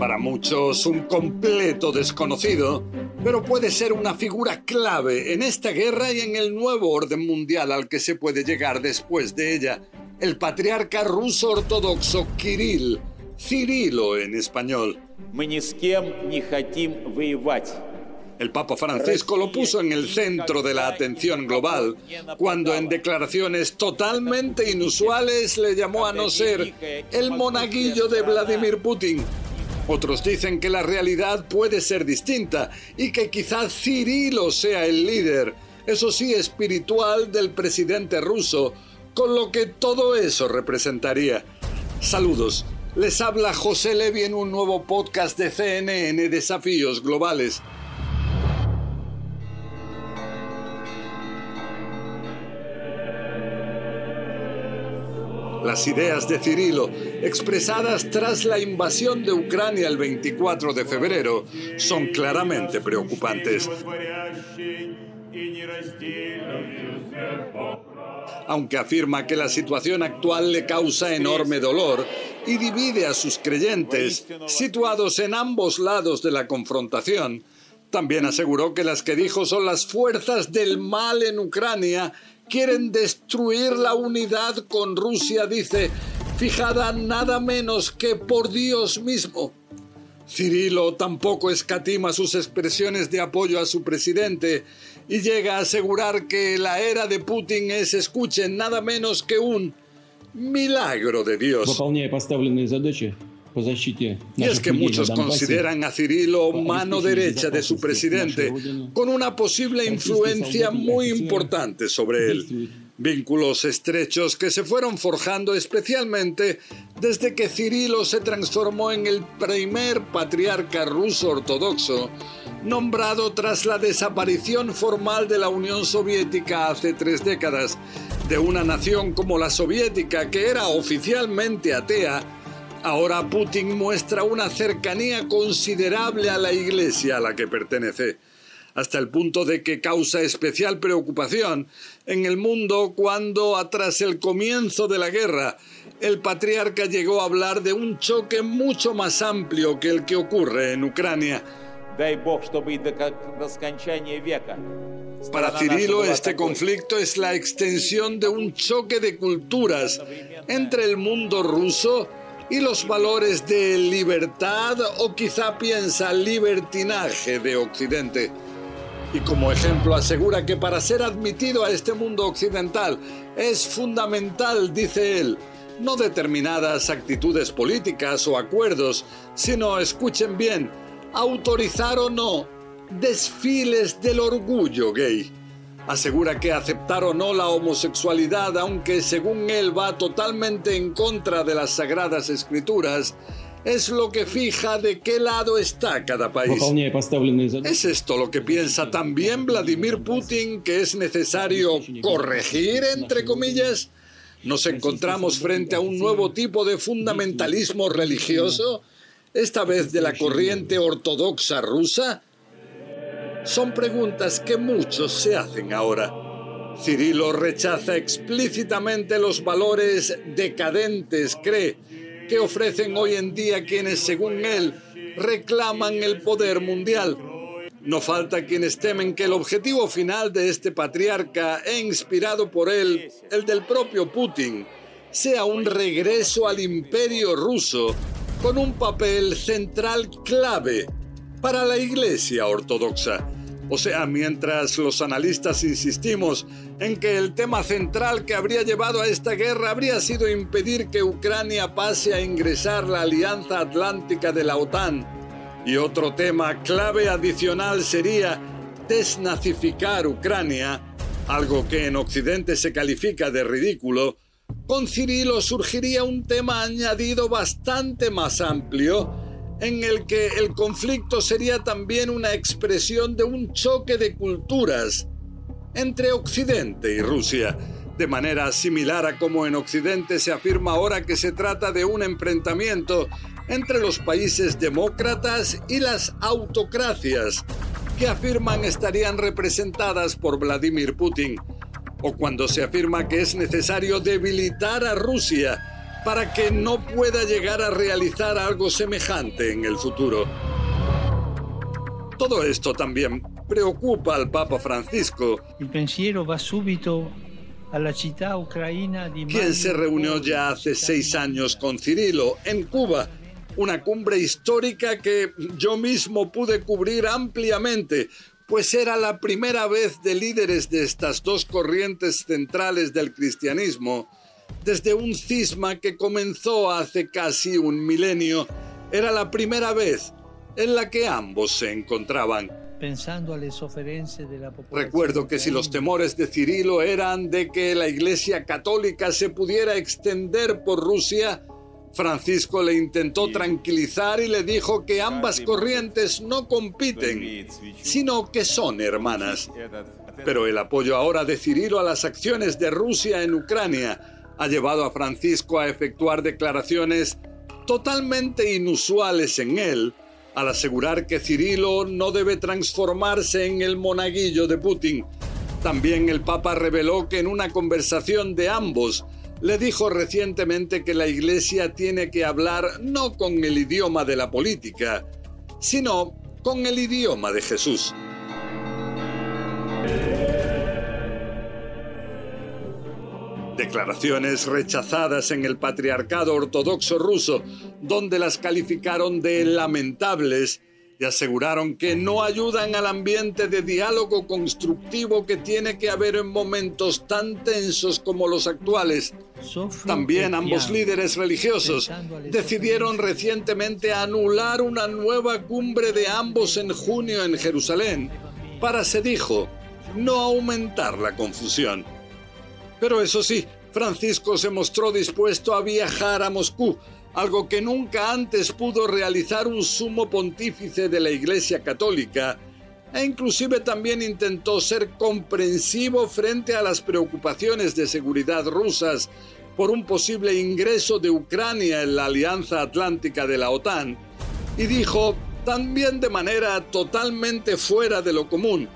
Para muchos un completo desconocido, pero puede ser una figura clave en esta guerra y en el nuevo orden mundial al que se puede llegar después de ella, el patriarca ruso ortodoxo Kirill, Cirilo en español. El Papa Francisco lo puso en el centro de la atención global cuando en declaraciones totalmente inusuales le llamó a no ser el monaguillo de Vladimir Putin. Otros dicen que la realidad puede ser distinta y que quizás Cirilo sea el líder, eso sí, espiritual del presidente ruso, con lo que todo eso representaría. Saludos, les habla José Levi en un nuevo podcast de CNN Desafíos Globales. Las ideas de Cirilo, expresadas tras la invasión de Ucrania el 24 de febrero, son claramente preocupantes. Aunque afirma que la situación actual le causa enorme dolor y divide a sus creyentes, situados en ambos lados de la confrontación, también aseguró que las que dijo son las fuerzas del mal en Ucrania quieren destruir la unidad con Rusia, dice, fijada nada menos que por Dios mismo. Cirilo tampoco escatima sus expresiones de apoyo a su presidente y llega a asegurar que la era de Putin es, escuchen, nada menos que un milagro de Dios. Y es que muchos consideran a Cirilo mano derecha de su presidente, con una posible influencia muy importante sobre él. Vínculos estrechos que se fueron forjando especialmente desde que Cirilo se transformó en el primer patriarca ruso ortodoxo, nombrado tras la desaparición formal de la Unión Soviética hace tres décadas, de una nación como la soviética que era oficialmente atea Ahora Putin muestra una cercanía considerable a la iglesia a la que pertenece, hasta el punto de que causa especial preocupación en el mundo cuando, tras el comienzo de la guerra, el patriarca llegó a hablar de un choque mucho más amplio que el que ocurre en Ucrania. Para Cirilo, este conflicto es la extensión de un choque de culturas entre el mundo ruso y los valores de libertad o quizá piensa libertinaje de Occidente. Y como ejemplo asegura que para ser admitido a este mundo occidental es fundamental, dice él, no determinadas actitudes políticas o acuerdos, sino, escuchen bien, autorizar o no desfiles del orgullo gay asegura que aceptar o no la homosexualidad, aunque según él va totalmente en contra de las sagradas escrituras, es lo que fija de qué lado está cada país. ¿Es esto lo que piensa también Vladimir Putin que es necesario corregir, entre comillas? ¿Nos encontramos frente a un nuevo tipo de fundamentalismo religioso? Esta vez de la corriente ortodoxa rusa son preguntas que muchos se hacen ahora. Cirilo rechaza explícitamente los valores decadentes, cree, que ofrecen hoy en día quienes, según él, reclaman el poder mundial. No falta quienes temen que el objetivo final de este patriarca, e inspirado por él, el del propio Putin, sea un regreso al imperio ruso con un papel central clave para la Iglesia Ortodoxa. O sea, mientras los analistas insistimos en que el tema central que habría llevado a esta guerra habría sido impedir que Ucrania pase a ingresar la Alianza Atlántica de la OTAN, y otro tema clave adicional sería desnazificar Ucrania, algo que en Occidente se califica de ridículo, con Cirilo surgiría un tema añadido bastante más amplio, en el que el conflicto sería también una expresión de un choque de culturas entre Occidente y Rusia, de manera similar a como en Occidente se afirma ahora que se trata de un enfrentamiento entre los países demócratas y las autocracias, que afirman estarían representadas por Vladimir Putin, o cuando se afirma que es necesario debilitar a Rusia para que no pueda llegar a realizar algo semejante en el futuro. Todo esto también preocupa al Papa Francisco. El pensiero va súbito a la città ucraina quien se reunió ya hace seis años con Cirilo en Cuba una cumbre histórica que yo mismo pude cubrir ampliamente, pues era la primera vez de líderes de estas dos corrientes centrales del cristianismo, desde un cisma que comenzó hace casi un milenio, era la primera vez en la que ambos se encontraban. Pensando Recuerdo que si los temores de Cirilo eran de que la Iglesia Católica se pudiera extender por Rusia, Francisco le intentó tranquilizar y le dijo que ambas corrientes no compiten, sino que son hermanas. Pero el apoyo ahora de Cirilo a las acciones de Rusia en Ucrania ha llevado a Francisco a efectuar declaraciones totalmente inusuales en él, al asegurar que Cirilo no debe transformarse en el monaguillo de Putin. También el Papa reveló que en una conversación de ambos, le dijo recientemente que la Iglesia tiene que hablar no con el idioma de la política, sino con el idioma de Jesús. Declaraciones rechazadas en el patriarcado ortodoxo ruso, donde las calificaron de lamentables y aseguraron que no ayudan al ambiente de diálogo constructivo que tiene que haber en momentos tan tensos como los actuales. También ambos líderes religiosos decidieron recientemente anular una nueva cumbre de ambos en junio en Jerusalén para, se dijo, no aumentar la confusión. Pero eso sí, Francisco se mostró dispuesto a viajar a Moscú algo que nunca antes pudo realizar un sumo pontífice de la Iglesia Católica, e inclusive también intentó ser comprensivo frente a las preocupaciones de seguridad rusas por un posible ingreso de Ucrania en la Alianza Atlántica de la OTAN, y dijo, también de manera totalmente fuera de lo común,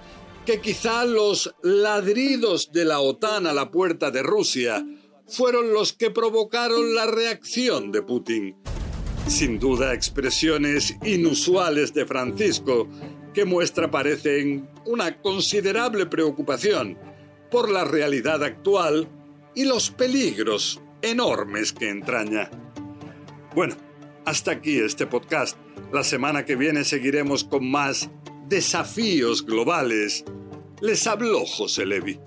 que quizá los ladridos de la OTAN a la puerta de Rusia fueron los que provocaron la reacción de Putin. Sin duda expresiones inusuales de Francisco que muestra parecen una considerable preocupación por la realidad actual y los peligros enormes que entraña. Bueno, hasta aquí este podcast. La semana que viene seguiremos con más desafíos globales. Les habló José Levi.